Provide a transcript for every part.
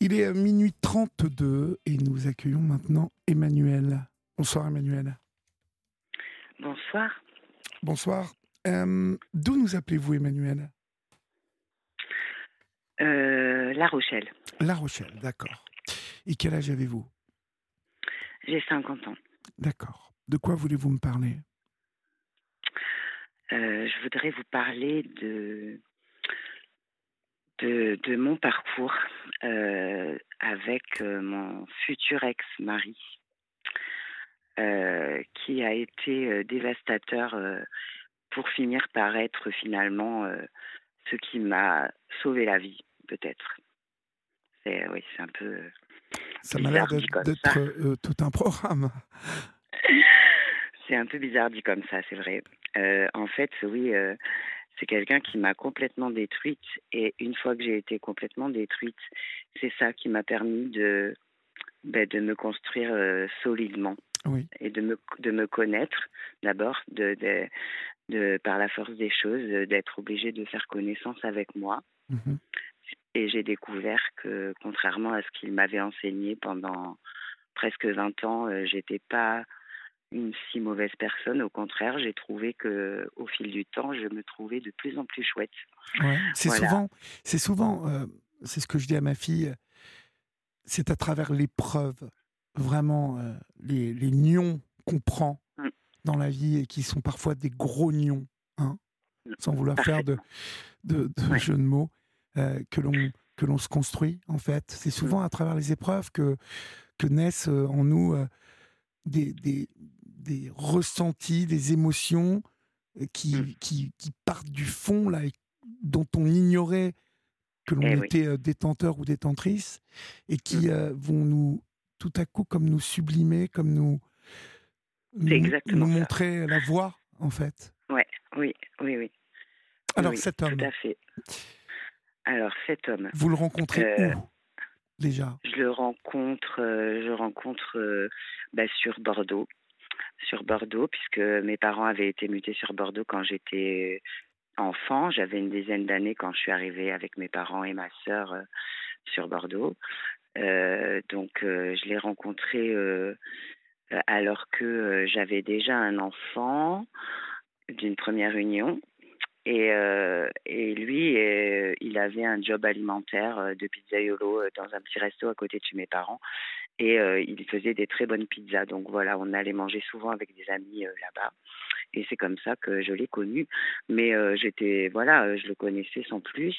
Il est minuit 32 et nous accueillons maintenant Emmanuel. Bonsoir Emmanuel. Bonsoir. Bonsoir. Euh, d'où nous appelez-vous Emmanuel? Euh, La Rochelle. La Rochelle, d'accord. Et quel âge avez-vous? J'ai 50 ans. D'accord. De quoi voulez-vous me parler? Euh, Je voudrais vous parler de de, mon parcours euh, avec euh, mon futur ex-mari, euh, qui a été dévastateur pour finir par être finalement ce qui m'a sauvé la vie, peut-être. C'est oui, c'est un peu. Ça m'a l'air d'être tout un programme. c'est un peu bizarre dit comme ça, c'est vrai. en fait, oui, c'est quelqu'un qui m'a complètement détruite. Et une fois que j'ai été complètement détruite, c'est ça qui m'a permis de, ben, de me construire euh, solidement. Et de me, de me connaître d'abord, de, de, par la force des choses, d'être obligée de faire connaissance avec moi. Mm-hmm. Et j'ai découvert que, contrairement à ce qu'il m'avait enseigné pendant presque 20 ans, euh, j'étais pas une si mauvaise personne. Au contraire, j'ai trouvé que au fil du temps, je me trouvais de plus en plus chouette. c'est souvent, c'est souvent, euh, c'est ce que je dis à ma fille. C'est à travers l'épreuve, vraiment euh, les, les nions qu'on prend mm. dans la vie et qui sont parfois des gros nions, hein, mm. sans vouloir faire de, de, jeux de mots, euh, que l'on que l'on se construit en fait. C'est souvent mm. à travers les épreuves que que naissent en nous des, des, des ressentis, des émotions euh, qui, mmh. qui, qui, partent du fond, là, dont on ignorait que l'on eh était euh, détenteur ou détentrice, et qui mmh. euh, vont nous, tout à coup, comme nous sublimer, comme nous, nous, montrer la voie, en fait. Ouais, oui, oui, oui. Alors, cet homme. Tout à fait. Alors, cet homme. Vous le rencontrez où déjà? Je le rencontre, je rencontre bah, sur Bordeaux sur Bordeaux, puisque mes parents avaient été mutés sur Bordeaux quand j'étais enfant. J'avais une dizaine d'années quand je suis arrivée avec mes parents et ma sœur euh, sur Bordeaux. Euh, donc, euh, je l'ai rencontré alors que j'avais déjà un enfant d'une première union. Et, lui, il avait un job alimentaire de pizzaiolo dans un petit resto à côté de mes parents et euh, il faisait des très bonnes pizzas. Donc voilà, on allait manger souvent avec des amis euh, là-bas. Et c'est comme ça que je l'ai connu. Mais euh, j'étais, voilà, je le connaissais sans plus.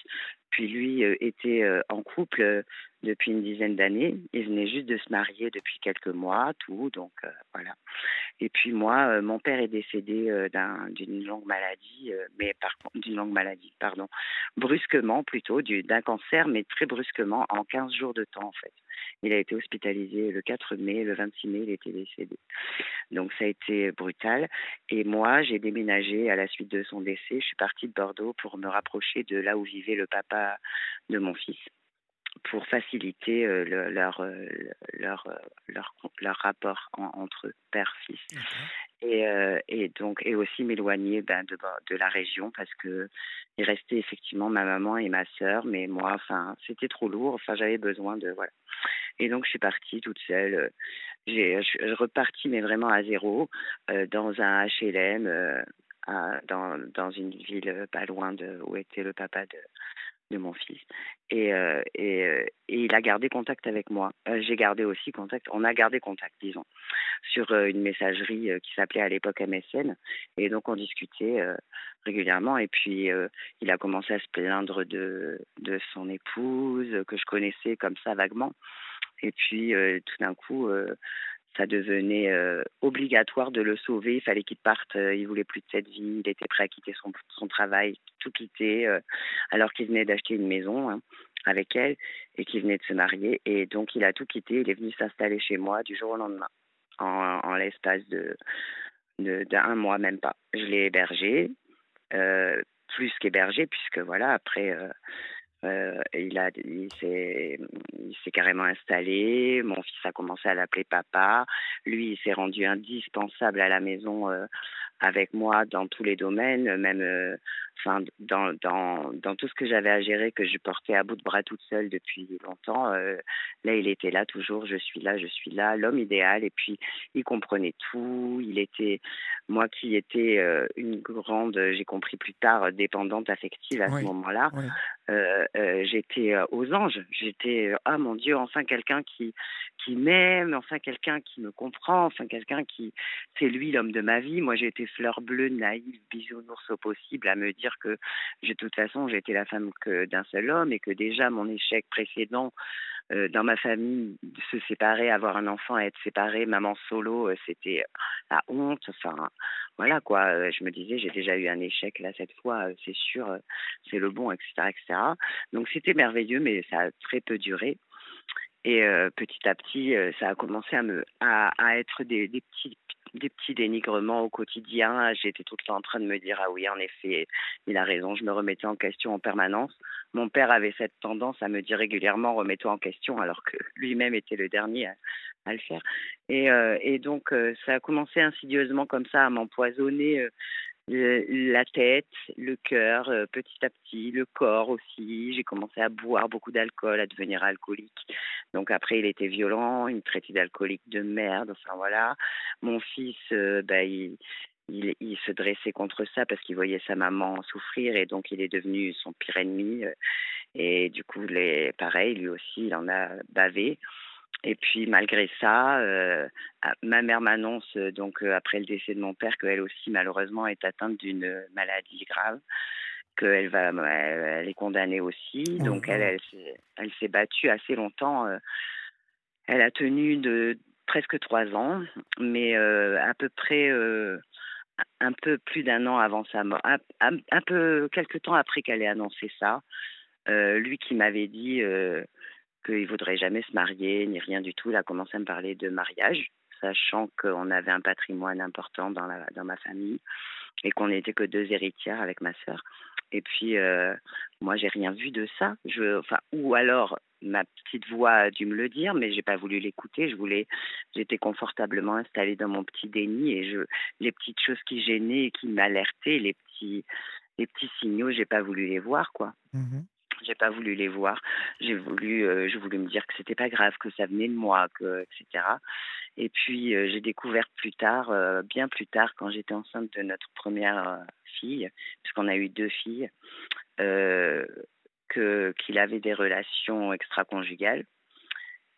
Puis lui était en couple depuis une dizaine d'années. Il venait juste de se marier depuis quelques mois, tout. Donc voilà. Et puis moi, mon père est décédé d'une longue maladie, mais par d'une longue maladie, pardon, brusquement plutôt, d'un cancer, mais très brusquement, en 15 jours de temps en fait. Il a été hospitalisé le 4 mai, le 26 mai, il était décédé. Donc ça a été brutal. Et moi, j'ai déménagé à la suite de son décès. Je suis partie de Bordeaux pour me rapprocher de là où vivait le papa de mon fils pour faciliter euh, leur, euh, leur, euh, leur, leur, rapport entre père-fils. Et, et, donc, et aussi m'éloigner ben, de, de la région parce que il restait effectivement ma maman et ma sœur, mais moi, enfin, c'était trop lourd. Enfin, j'avais besoin de voilà. Et donc, je suis partie toute seule. J'ai, je reparti, mais vraiment à zéro, dans un HLM, dans, dans une ville pas loin de où était le papa de, de mon fils. Et, euh, euh, et, il a gardé contact avec moi. Euh, j'ai gardé aussi contact, on a gardé contact, disons, sur une messagerie qui s'appelait à l'époque MSN. Et donc on discutait régulièrement. Et puis il a commencé à se plaindre de, de son épouse, que je connaissais comme ça vaguement. Et puis tout d'un coup, ça devenait euh, obligatoire de le sauver. Il fallait qu'il parte. Euh, il voulait plus de cette vie. Il était prêt à quitter son, travail, tout quitter, euh, alors qu'il venait d'acheter une maison hein, avec elle et qu'il venait de se marier. Et donc, il a tout quitté. Il est venu s'installer chez moi du jour au lendemain, en, en l'espace de d'un mois, même pas. Je l'ai hébergé, plus qu'hébergé, puisque voilà, après euh, il s'est carrément installé. Mon fils a commencé à l'appeler papa. Lui, il s'est rendu indispensable à la maison euh, avec moi dans tous les domaines, même, euh, enfin, dans, dans, dans tout ce que j'avais à gérer, que je portais à bout de bras toute seule depuis longtemps, là, il était là toujours, je suis là, je suis là, l'homme idéal. Et puis, il comprenait tout. Il était, moi qui étais une grande, j'ai compris plus tard, dépendante affective à ce moment-là, j'étais aux anges. J'étais, ah mon Dieu, enfin quelqu'un qui, qui m'aime, enfin quelqu'un qui me comprend, enfin quelqu'un qui, c'est lui l'homme de ma vie. Moi, j'ai été fleur bleue, naïve, bisounours au possible, à me dire que de toute façon, j'étais la femme d'un seul homme et que déjà mon échec précédent euh, dans ma famille, se séparer, avoir un enfant, être séparé, maman solo, euh, c'était la honte. Enfin, voilà quoi. Euh, je me disais, j'ai déjà eu un échec là cette fois, c'est sûr, c'est le bon, etc., etc. Donc c'était merveilleux, mais ça a très peu duré. Et petit à petit, ça a commencé à me à être des, des petits des petits dénigrements au quotidien. J'étais tout le temps en train de me dire ah oui, en effet, il a raison. Je me remettais en question en permanence. Mon père avait cette tendance à me dire régulièrement remets-toi en question, alors que lui-même était le dernier à, le faire. Et, euh, donc euh, ça a commencé insidieusement comme ça à m'empoisonner. Euh, la tête, le cœur, petit à petit, le corps aussi. J'ai commencé à boire beaucoup d'alcool, à devenir alcoolique. Donc après, il était violent, il me traitait d'alcoolique de merde. Enfin voilà. Mon fils, bah, il, il, se dressait contre ça parce qu'il voyait sa maman souffrir et donc il est devenu son pire ennemi. Et du coup, les, pareil, lui aussi, il en a bavé. Et puis malgré ça, euh, ma mère m'annonce euh, donc euh, après le décès de mon père qu'elle aussi malheureusement est atteinte d'une maladie grave, qu'elle va, elle, est condamnée aussi. Oh donc elle, elle, elle s'est battue assez longtemps. elle a tenu de presque trois ans, mais à peu près un peu plus d'un an avant sa mort, un, un, peu quelques temps après qu'elle ait annoncé ça. lui qui m'avait dit qu'il voudrait jamais se marier, ni rien du tout. Il a commencé à me parler de mariage, sachant qu'on avait un patrimoine important dans, ma famille et qu'on n'était que deux héritières avec ma sœur. Et puis, euh, moi, j'ai rien vu de ça. Je, enfin, ou alors, ma petite voix a dû me le dire, mais j'ai pas voulu l'écouter. Je voulais, j'étais confortablement installée dans mon petit déni et je, les petites choses qui gênaient et qui m'alertaient, les petits, les petits signaux, j'ai pas voulu les voir, quoi. Mmh j'ai pas voulu les voir. J'ai voulu, euh, je voulais me dire que c'était pas grave, que ça venait de moi, que, etc. Et puis euh, j'ai découvert plus tard, euh, bien plus tard, quand j'étais enceinte de notre première fille, puisqu'on a eu deux filles, que qu'il avait des relations extra-conjugales.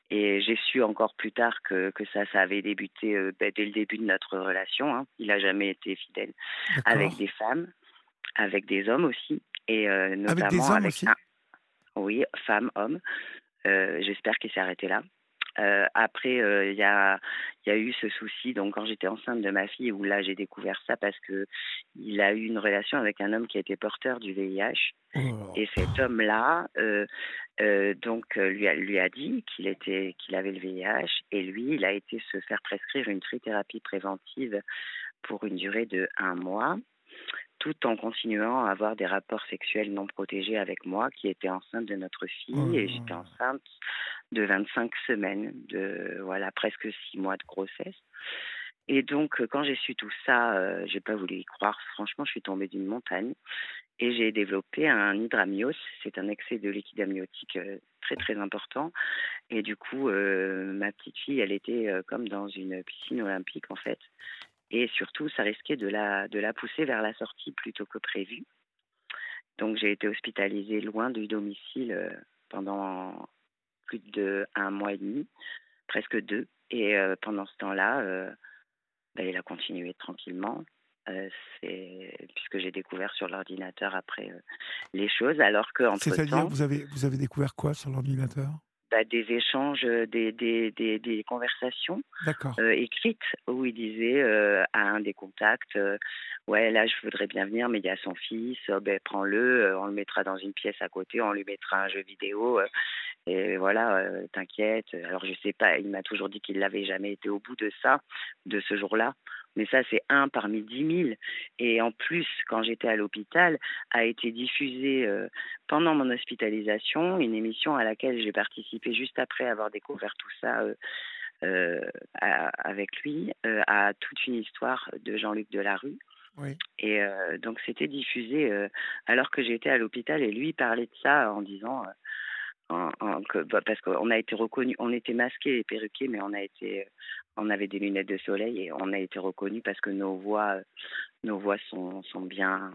Et j'ai su encore plus tard que, que ça, ça avait débuté ben, dès le début de notre relation. Hein. Il n'a jamais été fidèle avec des femmes, avec des hommes aussi, et notamment avec, des hommes aussi oui, femme, homme. Euh, j'espère qu'il s'est arrêté là. Euh, après, euh, il y, a, y a eu ce souci, donc quand j'étais enceinte de ma fille, où là j'ai découvert ça parce que il a eu une relation avec un homme qui a été porteur du VIH. Et cet homme-là, donc lui a, lui a dit qu'il était qu'il avait le VIH, et lui, il a été se faire prescrire une trithérapie préventive pour une durée de un mois tout en continuant à avoir des rapports sexuels non protégés avec moi, qui était enceinte de notre fille, oh et j'étais enceinte de 25 semaines, de voilà presque six mois de grossesse. Et donc, euh, quand j'ai su tout ça, euh, j'ai pas voulu y croire. Franchement, je suis tombée d'une montagne et j'ai développé un hydramyos. C'est un excès de liquide amniotique euh, très très important. Et du coup, ma petite fille, elle était comme dans une piscine olympique en fait. Et surtout, ça risquait de la, de la pousser vers la sortie plutôt que prévu. Donc j'ai été hospitalisée loin du domicile euh, pendant plus de un mois et demi, presque deux. Et euh, pendant ce temps-là, euh, ben, il a continué tranquillement. puisque j'ai découvert sur l'ordinateur après les choses, alors que C'est-à-dire, vous avez vous avez découvert quoi sur l'ordinateur? Bah, des échanges, euh, des, des, des, des conversations euh, écrites où il disait euh, à un des contacts Ouais, là, je voudrais bien venir, mais il y a son fils, ben, prends-le, on le mettra dans une pièce à côté, on lui mettra un jeu vidéo, et voilà, t'inquiète. Alors, je sais pas, il m'a toujours dit qu'il n'avait jamais été au bout de ça, de ce jour-là. Mais ça, c'est un parmi dix mille. Et en plus, quand j'étais à l'hôpital, a été diffusée euh, pendant mon hospitalisation une émission à laquelle j'ai participé juste après avoir découvert tout ça euh, euh, avec lui, à toute une histoire de Jean-Luc Delarue. Et donc c'était diffusé alors que j'étais à l'hôpital et lui parlait de ça en disant que, bah, parce qu'on a été reconnu, on était masqués et perruqués, mais on a été, on avait des lunettes de soleil et on a été reconnus parce que nos voix, nos voix sont, sont bien.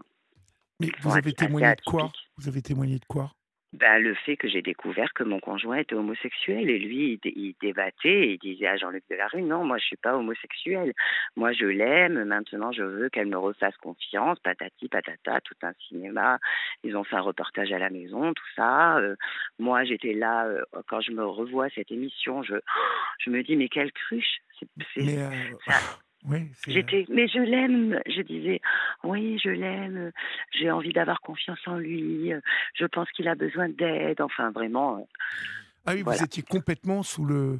Mais vous avez témoigné de quoi? Vous avez témoigné de quoi? Ben, le fait que j'ai découvert que mon conjoint était homosexuel. Et lui, il, débattait et il disait à Jean-Luc Delarue, non, moi, je suis pas homosexuel. Moi, je l'aime. Maintenant, je veux qu'elle me refasse confiance. Patati, patata, tout un cinéma. Ils ont fait un reportage à la maison, tout ça. Euh, moi, j'étais là, euh, quand je me revois cette émission, je, je me dis, mais quelle cruche. mais euh, oui, J'étais, mais je l'aime. Je disais, oui, je l'aime. J'ai envie d'avoir confiance en lui. Je pense qu'il a besoin d'aide. Enfin, vraiment. Euh, ah oui, vous étiez complètement sous le.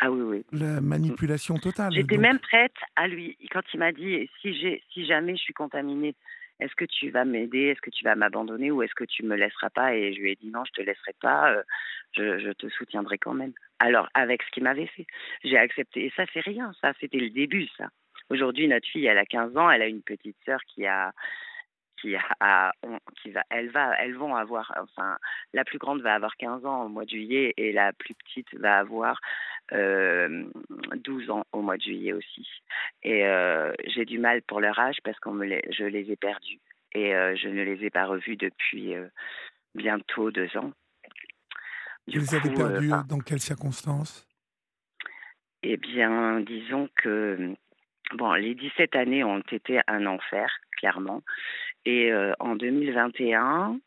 Ah oui, oui. La manipulation totale. J'étais même prête à lui, quand il m'a dit si jamais je suis contaminée, est-ce que tu vas m'aider Est-ce que tu vas m'abandonner Ou est-ce que tu me laisseras pas Et je lui ai dit non, je te laisserai pas. Euh, je, te soutiendrai quand même. Alors, avec ce qu'il m'avait fait, j'ai accepté. Et ça, c'est rien. Ça, c'était le début, ça. Aujourd'hui, notre fille, elle a 15 ans. Elle a une petite sœur qui a qui a, qui va, elle va, elles vont avoir, enfin, la plus grande va avoir 15 ans au mois de juillet et la plus petite va avoir euh, 12 ans au mois de juillet aussi. Et euh, j'ai du mal pour leur âge parce que je les ai perdus et euh, je ne les ai pas revus depuis euh, bientôt deux ans. Vous les avez perdus dans quelles circonstances? Eh bien, disons que bon, les 17 années ont été un enfer, clairement. Et en 2021,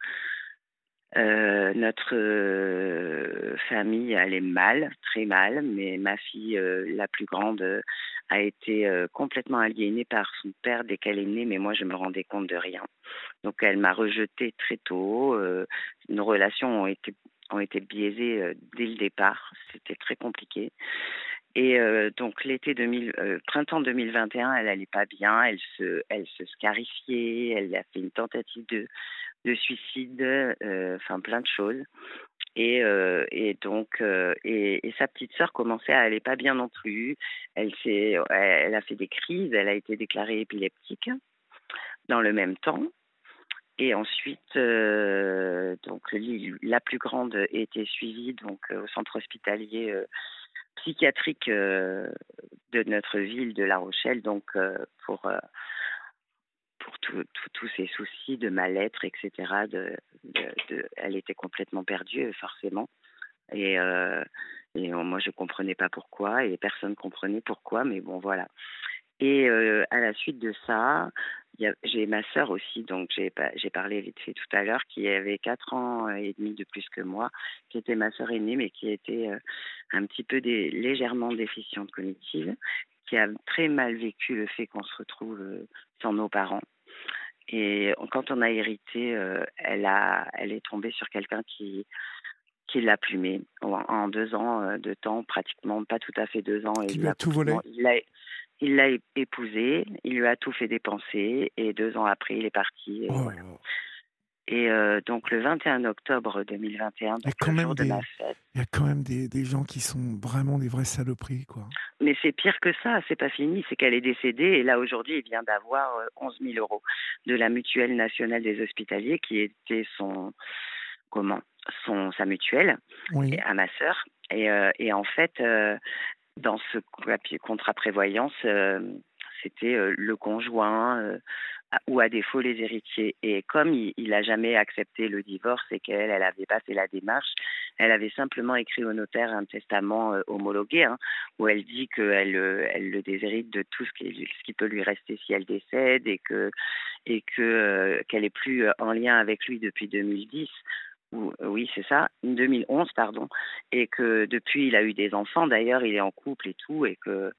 euh, notre euh, famille allait mal, très mal, mais ma fille, euh, la plus grande, a été complètement aliénée par son père dès qu'elle est née, mais moi je me rendais compte de rien. Donc elle m'a rejetée très tôt. nos relations ont été biaisées dès le départ. C'était très compliqué. Et donc l'été 2000, printemps 2021, elle allait pas bien. Elle se, scarifiait. Elle a fait une tentative de de suicide, euh, enfin plein de choses. Et, euh, donc, euh, et, sa petite sœur commençait à aller pas bien non plus. Elle, elle a fait des crises, elle a été déclarée épileptique dans le même temps. Et ensuite, donc la plus grande était suivie donc au centre hospitalier psychiatrique de notre ville de La Rochelle, donc pour pour tous ces soucis de mal-être, etc. Elle était complètement perdue, forcément. Et, euh, moi, je comprenais pas pourquoi, et personne comprenait pourquoi, mais bon, voilà. Et euh, à la suite de ça, j'ai ma sœur aussi, donc j'ai parlé vite fait tout à l'heure, qui avait 4 ans et demi de plus que moi, qui était ma sœur aînée, mais qui était euh, un petit peu des, légèrement déficiente cognitive, qui a très mal vécu le fait qu'on se retrouve sans nos parents. Et quand on a hérité, euh, elle, a, elle est tombée sur quelqu'un qui, qui l'a plumé en, deux ans euh, de temps, pratiquement pas tout à fait deux ans. il lui a tout volé Il l'a épousé, il lui a tout fait dépenser et deux ans après, il est parti. Et oh et euh, donc le 21 octobre 2021, donc le jour de ma fête. Il y a quand même des, des, gens qui sont vraiment des vraies saloperies, quoi. Mais c'est pire que ça, c'est pas fini, c'est qu'elle est décédée et là aujourd'hui, il vient d'avoir 11 euh, 000 euros de la mutuelle nationale des hospitaliers qui était son comment son sa mutuelle à ma sœur et, euh, et en fait dans ce contrat prévoyance c'était le conjoint ou à défaut les héritiers. Et comme il n'a jamais accepté le divorce et qu'elle, elle n'avait pas fait la démarche, elle avait simplement écrit au notaire un testament euh, homologué hein, où elle dit qu'elle euh, elle le déshérite de tout ce qui, ce qui peut lui rester si elle décède et que et que euh, qu'elle est plus en lien avec lui depuis 2010 oui, c'est ça, 2011, pardon, et que depuis il a eu des enfants. D'ailleurs, il est en couple et tout, et que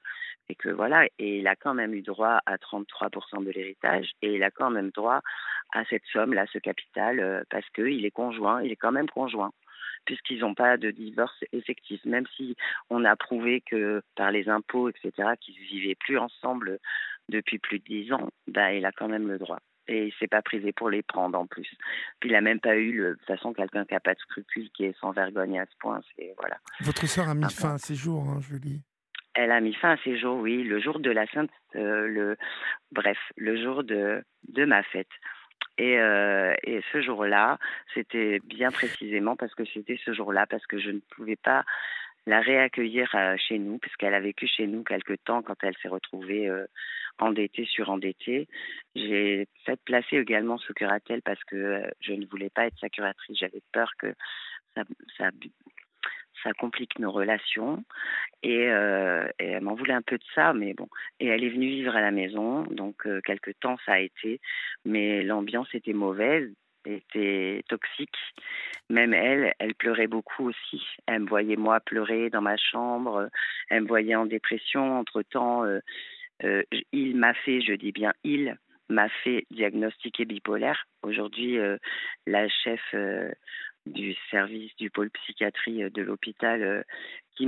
et que voilà, et il a quand même eu droit à 33% de l'héritage, et il a quand même droit à cette somme-là, ce capital, euh, parce qu'il est conjoint, il est quand même conjoint, puisqu'ils n'ont pas de divorce effectif, même si on a prouvé que par les impôts, etc., qu'ils ne vivaient plus ensemble depuis plus de 10 ans, bah, il a quand même le droit. Et il s'est pas privé pour les prendre en plus. Puis il n'a même pas eu, de toute façon, quelqu'un qui n'a pas de scrupules, qui est sans vergogne à ce point. C'est voilà. Votre sœur a mis fin à ses jours, hein, Julie. Elle a mis fin à ses jours, oui, le jour de la Sainte, le, bref, le jour de, de ma fête. Et, et ce jour-là, c'était bien précisément parce que c'était ce jour-là, parce que je ne pouvais pas la réaccueillir chez nous, puisqu'elle a vécu chez nous quelque temps quand elle s'est retrouvée endettée sur endettée. J'ai fait placer également sous curatelle parce que je ne voulais pas être sa curatrice. J'avais peur que ça, complique nos relations. Et, et elle m'en voulait un peu de ça, mais bon. Et elle est venue vivre à la maison, donc quelques temps ça a été, mais l'ambiance était mauvaise était toxique. Même elle, elle pleurait beaucoup aussi. Elle me voyait moi pleurer dans ma chambre. Elle me voyait en dépression. Entre-temps, euh, euh, il m'a fait, je dis bien il, m'a fait diagnostiquer bipolaire. Aujourd'hui, euh, la chef du service du pôle psychiatrie de l'hôpital qui,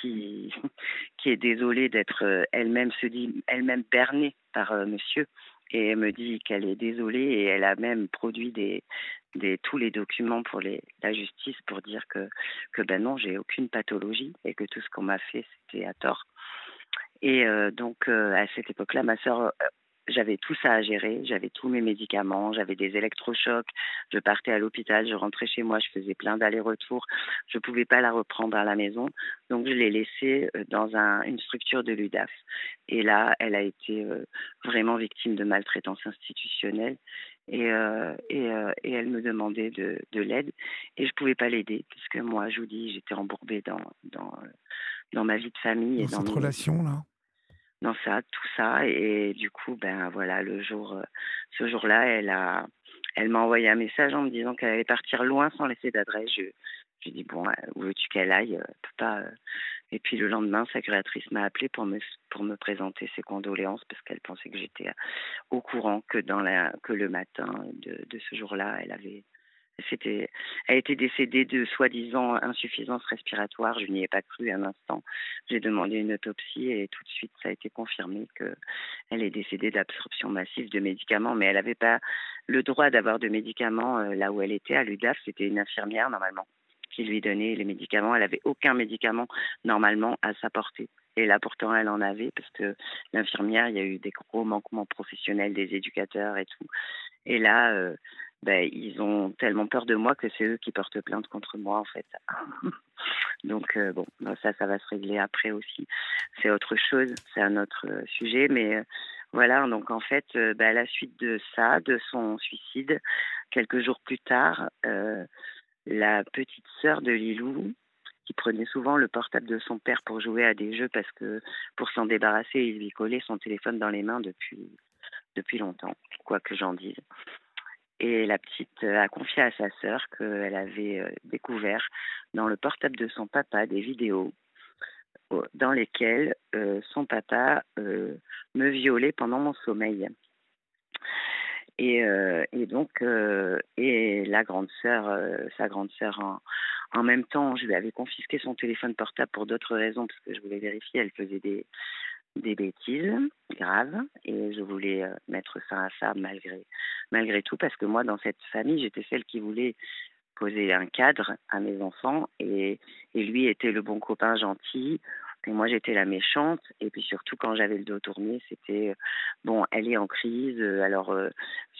qui, qui est désolée d'être elle-même se dit elle-même bernée par monsieur et elle me dit qu'elle est désolée et elle a même produit tous les documents pour la justice pour dire que, que ben non, j'ai aucune pathologie et que tout ce qu'on m'a fait, c'était à tort. Et euh, donc, euh, à cette époque-là, ma sœur euh, j'avais tout ça à gérer, j'avais tous mes médicaments, j'avais des électrochocs, je partais à l'hôpital, je rentrais chez moi, je faisais plein d'allers-retours, je ne pouvais pas la reprendre à la maison, donc je l'ai laissée euh, dans un, une structure de l'UDAF. Et là, elle a été euh, vraiment victime de maltraitance institutionnelle et, euh, et, et, elle me demandait de, de l'aide et je ne pouvais pas l'aider puisque moi, je vous dis, j'étais embourbée dans, dans, dans ma vie de famille. Dans et dans cette relation-là dans ça, tout ça. Et du coup, ben voilà, le jour, euh, ce jour-là, elle a, elle m'a envoyé un message en me disant qu'elle allait partir loin sans laisser d'adresse. Je, je dit bon, euh, où veux-tu qu'elle aille euh. Et puis le lendemain, sa curatrice m'a appelé pour me pour me présenter ses condoléances parce qu'elle pensait que j'étais au courant que dans la que le matin de, de ce jour-là, elle avait c'était, elle était décédée de soi-disant insuffisance respiratoire. Je n'y ai pas cru un instant. J'ai demandé une autopsie et tout de suite, ça a été confirmé qu'elle est décédée d'absorption massive de médicaments. Mais elle n'avait pas le droit d'avoir de médicaments euh, là où elle était, à l'UDAF. C'était une infirmière, normalement, qui lui donnait les médicaments. Elle n'avait aucun médicament, normalement, à sa portée. Et là, pourtant, elle en avait, parce que l'infirmière, il y a eu des gros manquements professionnels des éducateurs et tout. Et là, euh, ben, ils ont tellement peur de moi que c'est eux qui portent plainte contre moi, en fait. Donc, euh, bon, ben, ça, ça va se régler après aussi. C'est autre chose, c'est un autre euh, sujet, mais euh, voilà, donc en fait, ben, à la suite de ça, de son suicide, quelques jours plus tard, la petite sœur de Lilou, qui prenait souvent le portable de son père pour jouer à des jeux parce que pour s'en débarrasser, il lui collait son téléphone dans les mains depuis depuis longtemps, quoi que j'en dise. Et la petite a confié à sa sœur qu'elle avait euh, découvert dans le portable de son papa des vidéos dans lesquelles euh, son papa euh, me violait pendant mon sommeil. Et, donc, et la grande sœur, sa grande sœur, en, même temps, je lui avais confisqué son téléphone portable pour d'autres raisons, parce que je voulais vérifier, elle faisait des, des bêtises graves et je voulais euh, mettre fin à ça malgré, malgré tout parce que moi dans cette famille j'étais celle qui voulait poser un cadre à mes enfants et, et lui était le bon copain gentil et moi, j'étais la méchante. Et puis surtout, quand j'avais le dos tourné, c'était euh, bon, elle est en crise. Euh, alors, euh,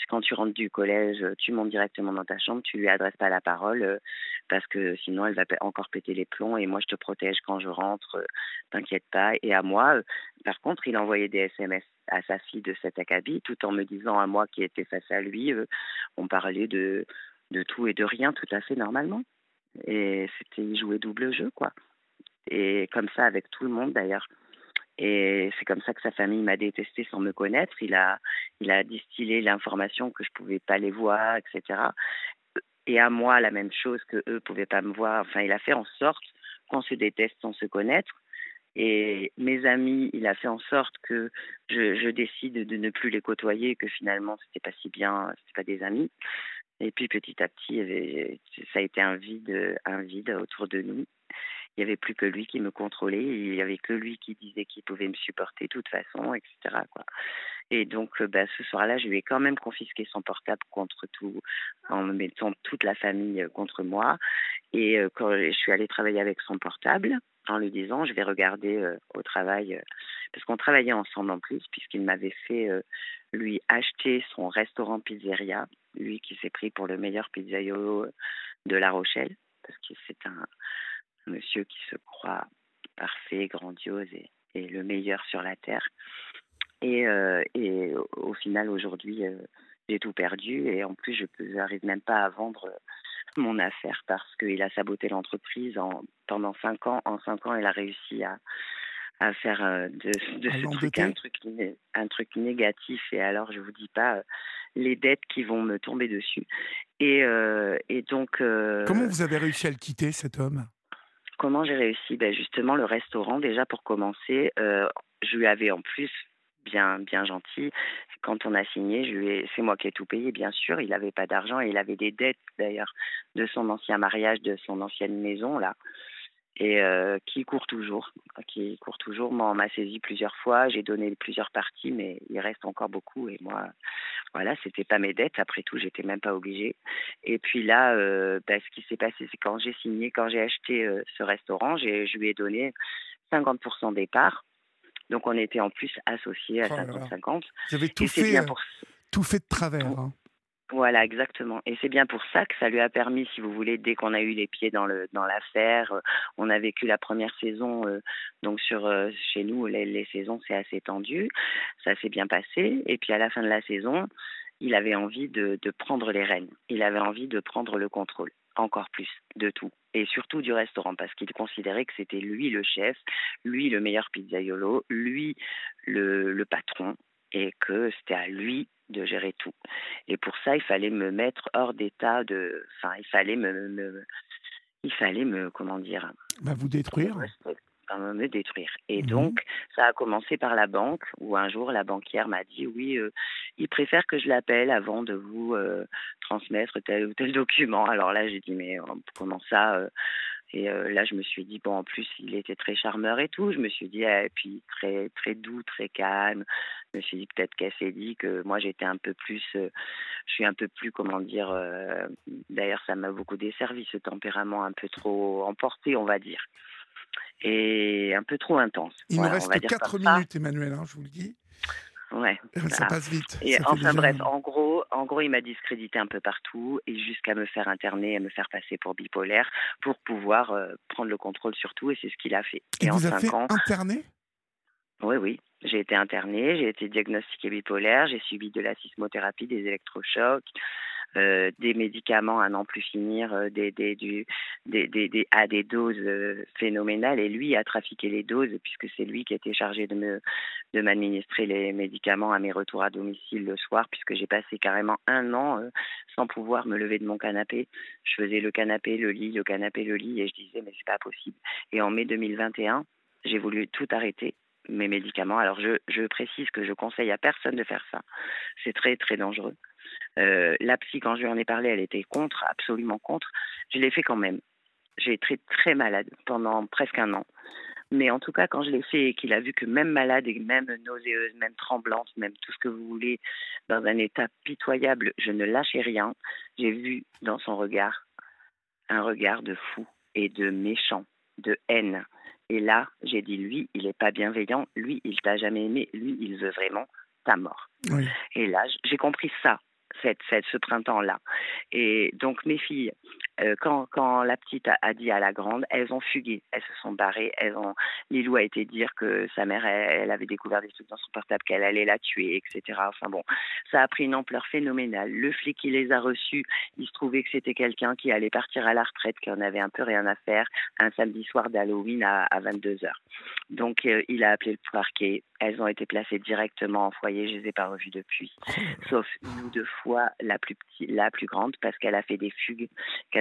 quand tu rentres du collège, tu montes directement dans ta chambre, tu lui adresses pas la parole parce que sinon, elle va encore péter les plombs. Et moi, je te protège quand je rentre. T'inquiète pas. Et à moi, par contre, il envoyait des SMS à sa fille de cet acabit, tout en me disant à moi qui était face à lui, on parlait de de tout et de rien tout à fait normalement. Et c'était, il jouait double jeu, quoi et comme ça avec tout le monde d'ailleurs. Et c'est comme ça que sa famille m'a détesté sans me connaître. Il a, il a distillé l'information que je pouvais pas les voir, etc. Et à moi, la même chose que eux pouvaient pas me voir. Enfin, il a fait en sorte qu'on se déteste sans se connaître. Et mes amis, il a fait en sorte que je, je décide de ne plus les côtoyer, que finalement, c'était pas si bien, c'était pas des amis. Et puis petit à petit, ça a été un vide, un vide autour de nous il n'y avait plus que lui qui me contrôlait, il n'y avait que lui qui disait qu'il pouvait me supporter de toute façon, etc. Et donc, euh, bah, ce soir-là, je lui ai quand même confisqué son portable contre tout, en mettant toute la famille euh, contre moi. Et euh, quand je suis allée travailler avec son portable, en lui disant je vais regarder au travail, parce qu'on travaillait ensemble en plus, puisqu'il m'avait fait lui acheter son restaurant pizzeria, lui qui s'est pris pour le meilleur pizzaiolo de La Rochelle, parce que c'est un, monsieur qui se croit parfait, grandiose et, et le meilleur sur la terre. Et, et au final, aujourd'hui, j'ai tout perdu et en plus, je n'arrive même pas à vendre mon affaire parce qu'il a saboté l'entreprise pendant cinq ans. En cinq ans, il a réussi à, à faire euh, de, de ce truc un truc, un truc négatif. Et alors, je vous dis pas euh, les dettes qui vont me tomber dessus. Et, euh, et donc. Comment vous avez réussi à le quitter, cet homme? Comment j'ai réussi? Ben Justement, le restaurant, déjà pour commencer, je lui avais en plus bien bien gentil. Quand on a signé, c'est moi qui ai tout payé, bien sûr. Il n'avait pas d'argent et il avait des dettes d'ailleurs de son ancien mariage, de son ancienne maison là et euh, qui court toujours, qui court toujours. Moi, on m'a saisi plusieurs fois, j'ai donné plusieurs parties, mais il reste encore beaucoup. Et moi, voilà, c'était pas mes dettes. Après tout, j'étais même pas obligée. Et puis là, euh, bah, ce qui s'est passé, c'est quand j'ai signé, quand j'ai acheté euh, ce restaurant, je lui ai donné 50% des parts. Donc, on était en plus associés à 50-50. J'avais tout, fait, tout fait de travers. Hein. Voilà, exactement. Et c'est bien pour ça que ça lui a permis, si vous voulez, dès qu'on a eu les pieds dans le dans l'affaire, euh, on a vécu la première saison. Euh, donc sur euh, chez nous, les, les saisons c'est assez tendu, ça s'est bien passé. Et puis à la fin de la saison, il avait envie de, de prendre les rênes. Il avait envie de prendre le contrôle encore plus de tout et surtout du restaurant parce qu'il considérait que c'était lui le chef, lui le meilleur pizzaiolo, lui le, le patron et que c'était à lui de gérer tout. Et pour ça, il fallait me mettre hors d'état de. Enfin, il fallait me, il fallait me, comment dire bah, Vous détruire me détruire. Et mhm. donc, ça a commencé par la banque, où un jour, la banquière m'a dit, oui, euh, il préfère que je l'appelle avant de vous euh, transmettre tel ou tel document. Alors là, j'ai dit, mais euh, comment ça et là, je me suis dit, bon, en plus, il était très charmeur et tout. Je me suis dit, et puis très, très doux, très calme. Je me suis dit, peut-être qu'elle s'est dit que moi, j'étais un peu plus, je suis un peu plus, comment dire, d'ailleurs, ça m'a beaucoup desservi, ce tempérament un peu trop emporté, on va dire. Et un peu trop intense. Il me reste 4 minutes, Emmanuel, hein, je vous le dis. Ouais. Ça passe vite. Et enfin bref, en gros, en gros, il m'a discrédité un peu partout et jusqu'à me faire interner et me faire passer pour bipolaire pour pouvoir euh, prendre le contrôle sur tout et c'est ce qu'il a fait. Et, vous en fait ans, interné Oui, oui. J'ai été internée, j'ai été diagnostiquée bipolaire, j'ai subi de la sismothérapie, des électrochocs, euh, des médicaments à n'en plus finir, euh, à des doses euh, phénoménales. Et lui a trafiqué les doses puisque c'est lui qui était chargé de m'administrer les médicaments à mes retours à domicile le soir, puisque j'ai passé carrément un an sans pouvoir me lever de mon canapé. Je faisais le canapé, le lit, le canapé, le lit, et je disais mais c'est pas possible. Et en mai 2021, j'ai voulu tout arrêter mes médicaments. Alors je, je précise que je conseille à personne de faire ça. C'est très très dangereux. Euh, la psy, quand je lui en ai parlé, elle était contre, absolument contre. Je l'ai fait quand même. J'ai été très, malade pendant presque un an. Mais en tout cas, quand je l'ai fait et qu'il a vu que même malade et même nauséeuse, même tremblante, même tout ce que vous voulez, dans un état pitoyable, je ne lâchais rien, j'ai vu dans son regard un regard de fou et de méchant, de haine. Et là, j'ai dit, lui, il n'est pas bienveillant, lui, il t'a jamais aimé, lui, il veut vraiment ta mort. Et là, j'ai compris ça cette, ce printemps-là. Et donc mes filles, euh, quand, la petite a, dit à la grande, elles ont fugué, elles se sont barrées, elles ont. Lilou a été dire que sa mère, elle, avait découvert des trucs dans son portable, qu'elle allait la tuer, etc. Enfin bon, ça a pris une ampleur phénoménale. Le flic qui les a reçus, il se trouvait que c'était quelqu'un qui allait partir à la retraite, qui en avait un peu rien à faire, un samedi soir d'Halloween à, à 22 h Donc euh, il a appelé le parquet. Elles ont été placées directement en foyer. Je les ai pas revues depuis, sauf une ou deux fois la plus petite, la plus grande, parce qu'elle a fait des fugues,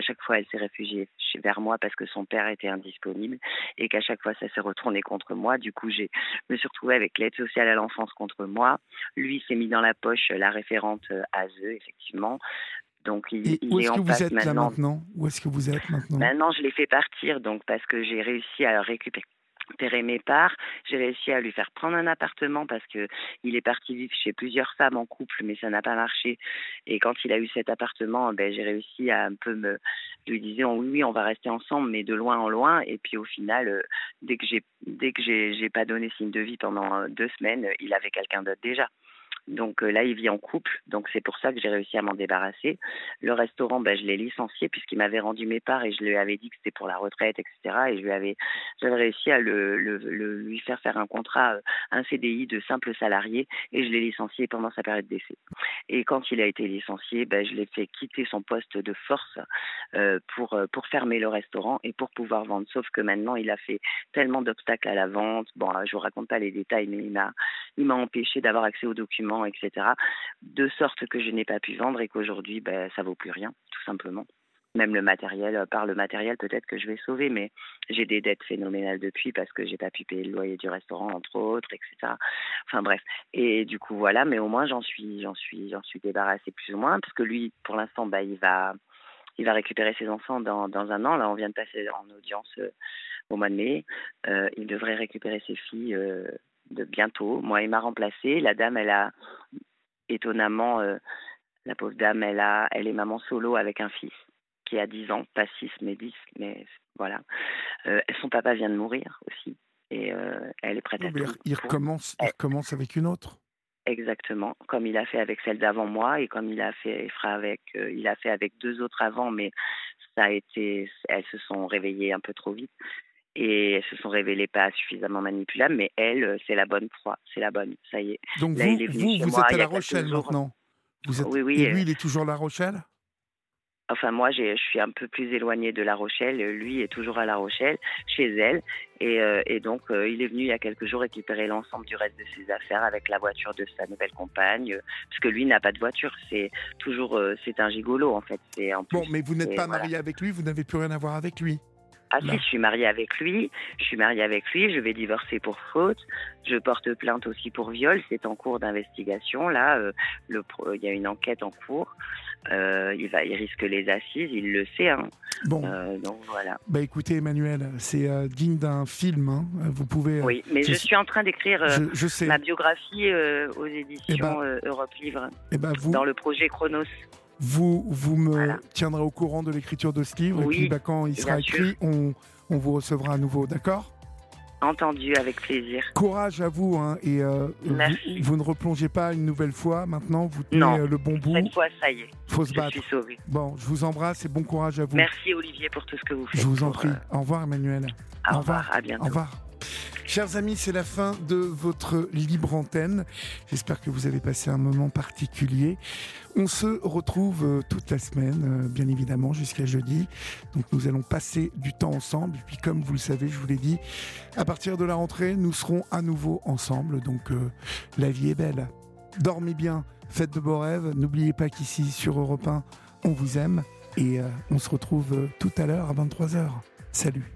qu'à chaque fois elle s'est réfugiée vers moi parce que son père était indisponible et qu'à chaque fois ça s'est retourné contre moi. Du coup, j'ai me suis retrouvée avec l'aide sociale à l'enfance contre moi. Lui s'est mis dans la poche la référente à eux, effectivement. Donc il, où est-ce que vous êtes là maintenant? Où est-ce que vous êtes maintenant? Maintenant, je l'ai fait partir donc parce que j'ai réussi à récupérer mes parts. J'ai réussi à lui faire prendre un appartement parce que il est parti vivre chez plusieurs femmes en couple, mais ça n'a pas marché. Et quand il a eu cet appartement, ben, j'ai réussi à un peu me lui disais oui, oui, on va rester ensemble, mais de loin en loin. Et puis au final, euh, dès que j'ai dès que j'ai j'ai pas donné signe de vie pendant euh, deux semaines, il avait quelqu'un d'autre déjà. Donc euh, là, il vit en couple, donc c'est pour ça que j'ai réussi à m'en débarrasser. Le restaurant, ben, je l'ai licencié puisqu'il m'avait rendu mes parts et je lui avais dit que c'était pour la retraite, etc. Et je lui avais, j'avais réussi à le, lui faire faire un contrat, euh, un CDI de simple salarié et je l'ai licencié pendant sa période d'essai. Et quand il a été licencié, ben, je l'ai fait quitter son poste de force euh, pour, pour fermer le restaurant et pour pouvoir vendre. Sauf que maintenant, il a fait tellement d'obstacles à la vente. Bon, je vous raconte pas les détails, mais il m'a, il m'a empêché d'avoir accès aux documents etc. De sorte que je n'ai pas pu vendre et qu'aujourd'hui, ben, ça vaut plus rien, tout simplement. Même le matériel, euh, par le matériel, peut-être que je vais sauver, mais j'ai des dettes phénoménales depuis parce que j'ai pas pu payer le loyer du restaurant, entre autres, etc. Enfin bref. Et du coup, voilà, mais au moins j'en suis, j'en suis, j'en suis débarrassée plus ou moins, parce que lui, pour l'instant, bah, il va, il va récupérer ses enfants dans, dans un an. Là, on vient de passer en audience euh, au mois de mai. Euh, il devrait récupérer ses filles de bientôt. Moi, il m'a remplacé. La dame, elle a étonnamment, euh, la pauvre dame, elle a, elle est maman solo avec un fils qui a 10 ans, pas 6 mais 10, mais voilà. Euh, son papa vient de mourir aussi et euh, elle est prête à tout. Il recommence, il recommence avec une autre. Exactement, comme il a fait avec celle d'avant moi et comme il a fait, avec, il a fait avec deux autres avant, mais ça a été, elles se sont réveillées un peu trop vite et elles se sont révélées pas suffisamment manipulables, mais elle, euh, c'est la bonne proie, c'est la bonne, ça y est. Donc vous, vous, vous êtes à La Rochelle maintenant vous êtes... Oui, oui. Et lui, il est toujours à La Rochelle? Enfin, moi, je suis un peu plus éloignée de La Rochelle. Lui est toujours à La Rochelle, chez elle. Et, euh, et donc, euh, il est venu il y a quelques jours récupérer l'ensemble du reste de ses affaires avec la voiture de sa nouvelle compagne. parce que lui n'a pas de voiture. C'est toujours, c'est un gigolo, en fait. En bon, mais vous n'êtes pas mariée avec lui, vous n'avez plus rien à voir avec lui. Ah si, je suis mariée avec lui, je suis mariée avec lui, je vais divorcer pour faute, je porte plainte aussi pour viol, c'est en cours d'investigation. Là, euh, le, il y a une enquête en cours. Euh, il va, il risque les assises, il le sait. Hein. Bon. Euh, donc voilà. Bah écoutez, Emmanuel, c'est digne d'un film. Hein. Vous pouvez. oui, mais je, suis en train d'écrire ma biographie aux éditions eh ben, Europe Livre. Eh ben vous... Dans le projet Chronos. Vous, vous me tiendrez au courant de l'écriture de ce livre. et puis, bah, quand il sera écrit, on, on, vous recevra à nouveau. D'accord? Entendu, avec plaisir. Courage à vous. Hein, et euh, vous, ne replongez pas une nouvelle fois. Maintenant, vous tenez euh, le bon bout. Cette fois, ça y est. Faut se je suis sauvé. Bon, je vous embrasse et bon courage à vous. Merci, Olivier, pour tout ce que vous faites. Je vous en prie. Euh, au revoir, Emmanuel. Au, revoir. À bientôt. Au revoir. Chers amis, c'est la fin de votre libre antenne. J'espère que vous avez passé un moment particulier. On se retrouve euh, toute la semaine, euh, bien évidemment, jusqu'à jeudi. Donc nous allons passer du temps ensemble. Et puis comme vous le savez, je vous l'ai dit, à partir de la rentrée, nous serons à nouveau ensemble. Donc euh, la vie est belle. Dormez bien, faites de beaux rêves. N'oubliez pas qu'ici, sur Europe 1, on vous aime. Et on se retrouve tout à l'heure à 23h. Salut